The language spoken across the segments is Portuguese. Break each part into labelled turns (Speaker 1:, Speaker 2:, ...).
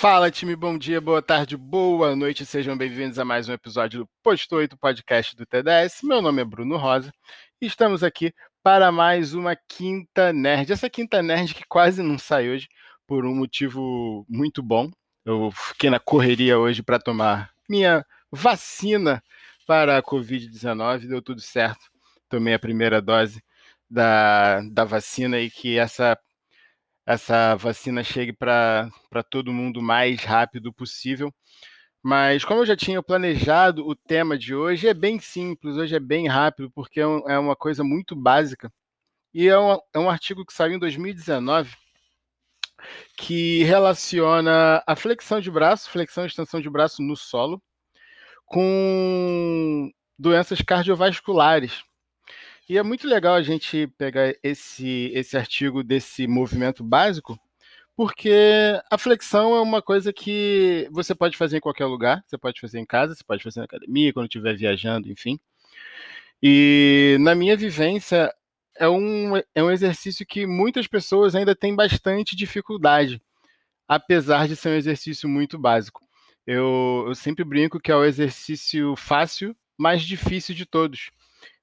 Speaker 1: Fala, time, bom dia, boa tarde, boa noite, sejam bem-vindos a mais um episódio do Posto 8 Podcast do TDS. Meu nome é Bruno Rosa e estamos aqui para mais uma Quinta Nerd. Essa Quinta Nerd que quase não sai hoje por um motivo muito bom. Eu fiquei na correria hoje para tomar minha vacina para a Covid-19, deu tudo certo. Tomei a primeira dose da, da vacina e que essa essa vacina chegue para todo mundo o mais rápido possível. Mas como eu já tinha planejado o tema de hoje, é bem simples, hoje é bem rápido, porque é, é uma coisa muito básica. E é um, é um artigo que saiu em 2019 que relaciona a flexão de braço, flexão e extensão de braço no solo, com doenças cardiovasculares. E é muito legal a gente pegar esse, esse artigo desse movimento básico, porque a flexão é uma coisa que você pode fazer em qualquer lugar, você pode fazer em casa, você pode fazer na academia, quando estiver viajando, enfim. E na minha vivência, é um, é um exercício que muitas pessoas ainda têm bastante dificuldade, apesar de ser um exercício muito básico. Eu, eu sempre brinco que é o exercício fácil, mais difícil de todos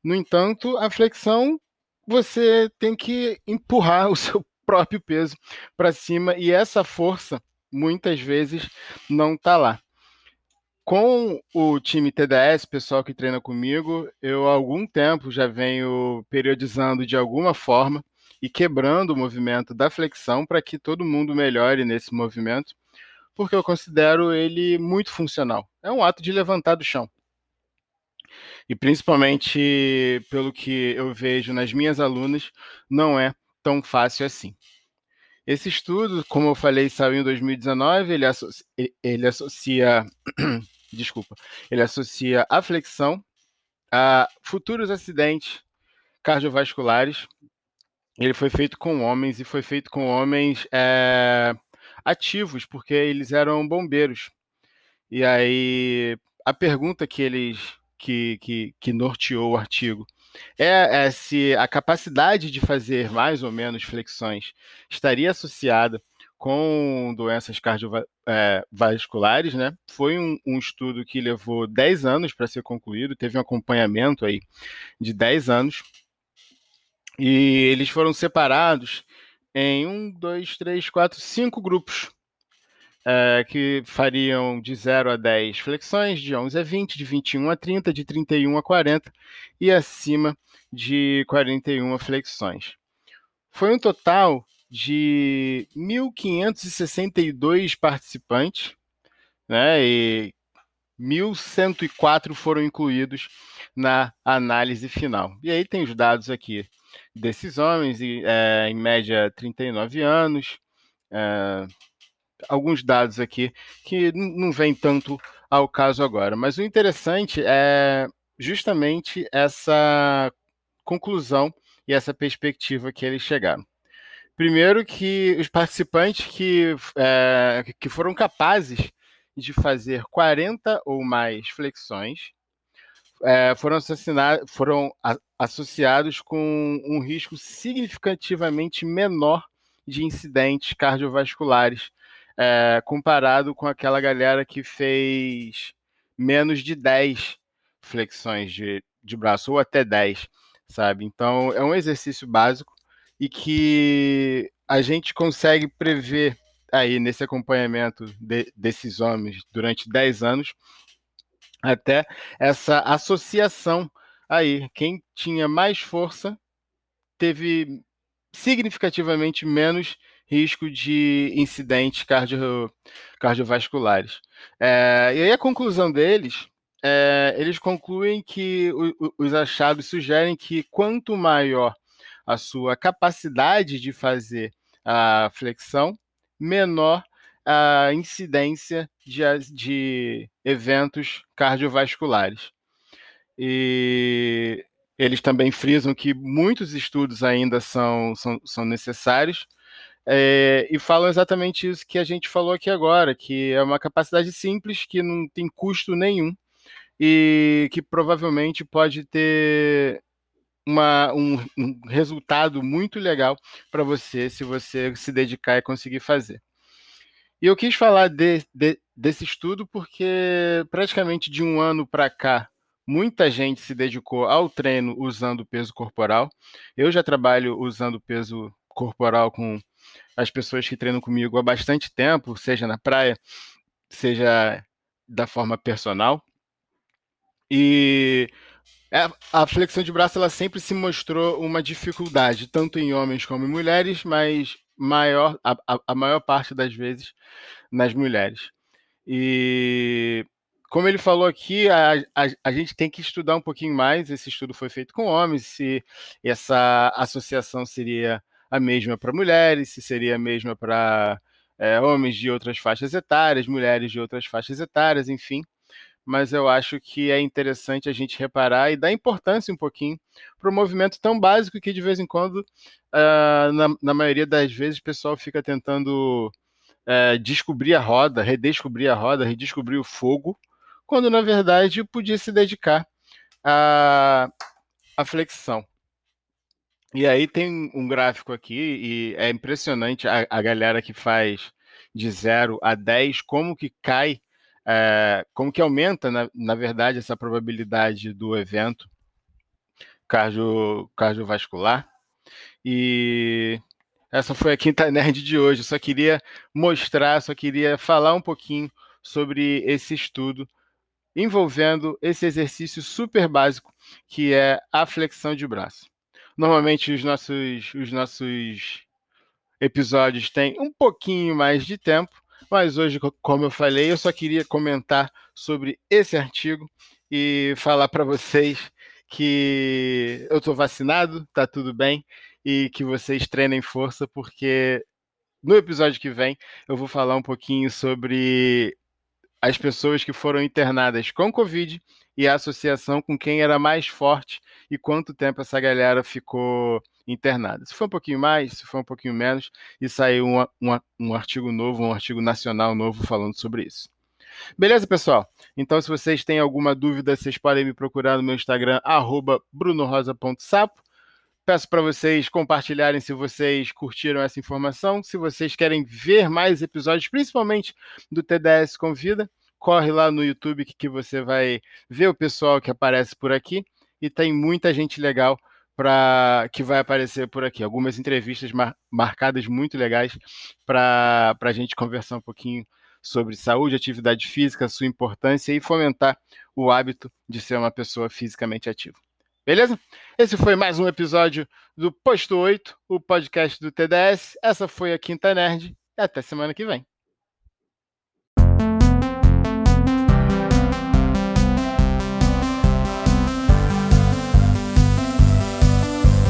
Speaker 1: no entanto, a flexão você tem que empurrar o seu próprio peso para cima e essa força muitas vezes não está lá. Com o time TDS, pessoal que treina comigo, eu há algum tempo já venho periodizando de alguma forma e quebrando o movimento da flexão para que todo mundo melhore nesse movimento, porque eu considero ele muito funcional. É um ato de levantar do chão. E principalmente pelo que eu vejo nas minhas alunas, não é tão fácil assim. Esse estudo, como eu falei, saiu em 2019, ele associa, ele associa desculpa, ele associa a flexão a futuros acidentes cardiovasculares. Ele foi feito com homens e foi feito com homens é, ativos, porque eles eram bombeiros. E aí a pergunta que eles que, que, que norteou o artigo é, é, se a capacidade de fazer mais ou menos flexões estaria associada com doenças cardiovasculares, é, né? Foi um, um, estudo que levou 10 anos para ser concluído, teve um acompanhamento aí de 10 anos, e eles foram separados em um, dois, três, quatro, cinco grupos é, que fariam de 0 a 10 flexões, de 11 a 20, de 21 a 30, de 31 a 40 e acima de 41 flexões. Foi um total de 1.562 participantes, né, e 1.104 foram incluídos na análise final. E aí tem os dados aqui desses homens, é, em média 39 anos, é, alguns dados aqui que não vem tanto ao caso agora. Mas o interessante é justamente essa conclusão e essa perspectiva que eles chegaram. Primeiro que os participantes que, é, que foram capazes de fazer 40 ou mais flexões é, foram, foram associados com um risco significativamente menor de incidentes cardiovasculares é, comparado com aquela galera que fez menos de 10 flexões de, de braço, ou até 10, sabe? Então, é um exercício básico e que a gente consegue prever aí nesse acompanhamento de, desses homens durante 10 anos, até essa associação aí. Quem tinha mais força teve significativamente menos risco de incidentes cardio, cardiovasculares. É, e aí a conclusão deles, é, eles concluem que o, os achados sugerem que quanto maior a sua capacidade de fazer a flexão, menor a incidência de, de eventos cardiovasculares. E eles também frisam que muitos estudos ainda são, são, são necessários, é, e falam exatamente isso que a gente falou aqui agora, que é uma capacidade simples, que não tem custo nenhum e que provavelmente pode ter uma, um, um resultado muito legal para você se você se dedicar e conseguir fazer. E eu quis falar de, de, desse estudo porque praticamente de um ano para cá, muita gente se dedicou ao treino usando peso corporal. Eu já trabalho usando peso corporal com as pessoas que treinam comigo há bastante tempo, seja na praia, seja da forma personal. E a flexão de braço ela sempre se mostrou uma dificuldade, tanto em homens como em mulheres, mas maior, a, a maior parte das vezes nas mulheres. E como ele falou aqui, a, a, a, gente tem que estudar um pouquinho mais. Esse estudo foi feito com homens, se essa associação seria a mesma para mulheres, se seria a mesma para é, homens de outras faixas etárias, mulheres de outras faixas etárias, enfim. Mas eu acho que é interessante a gente reparar e dar importância um pouquinho para um movimento tão básico que de vez em quando, uh, na, na, maioria das vezes, o pessoal fica tentando uh, descobrir a roda, redescobrir a roda, redescobrir o fogo, quando na verdade podia se dedicar à, à flexão. E aí tem um gráfico aqui, e é impressionante a, a galera que faz de 0 a 10, como que cai, é, como que aumenta, na, na verdade, essa probabilidade do evento cardio, cardiovascular. E essa foi a Quinta Nerd de hoje. Eu só queria mostrar, só queria falar um pouquinho sobre esse estudo envolvendo esse exercício super básico que é a flexão de braço. Normalmente os nossos, os nossos episódios têm um pouquinho mais de tempo, mas hoje, como eu falei, eu só queria comentar sobre esse artigo e falar para vocês que eu estou vacinado, tá tudo bem e que vocês treinem força, porque no episódio que vem eu vou falar um pouquinho sobre as pessoas que foram internadas com Covid e a associação com quem era mais forte e quanto tempo essa galera ficou internada. Se for um pouquinho mais, se for um pouquinho menos, e saiu um, um, um artigo novo, um artigo nacional novo falando sobre isso. Beleza, pessoal? Então, se vocês têm alguma dúvida, vocês podem me procurar no meu Instagram, brunorosa.sapo. Peço para vocês compartilharem se vocês curtiram essa informação. Se vocês querem ver mais episódios, principalmente do TDS Convida, corre lá no YouTube que, que você vai ver o pessoal que aparece por aqui. E tem muita gente legal para que vai aparecer por aqui. Algumas entrevistas mar, marcadas muito legais para a gente conversar um pouquinho sobre saúde, atividade física, sua importância e fomentar o hábito de ser uma pessoa fisicamente ativa. Beleza? Esse foi mais um episódio do Posto 8, o podcast do TDS. Essa foi a Quinta Nerd. Até semana que vem.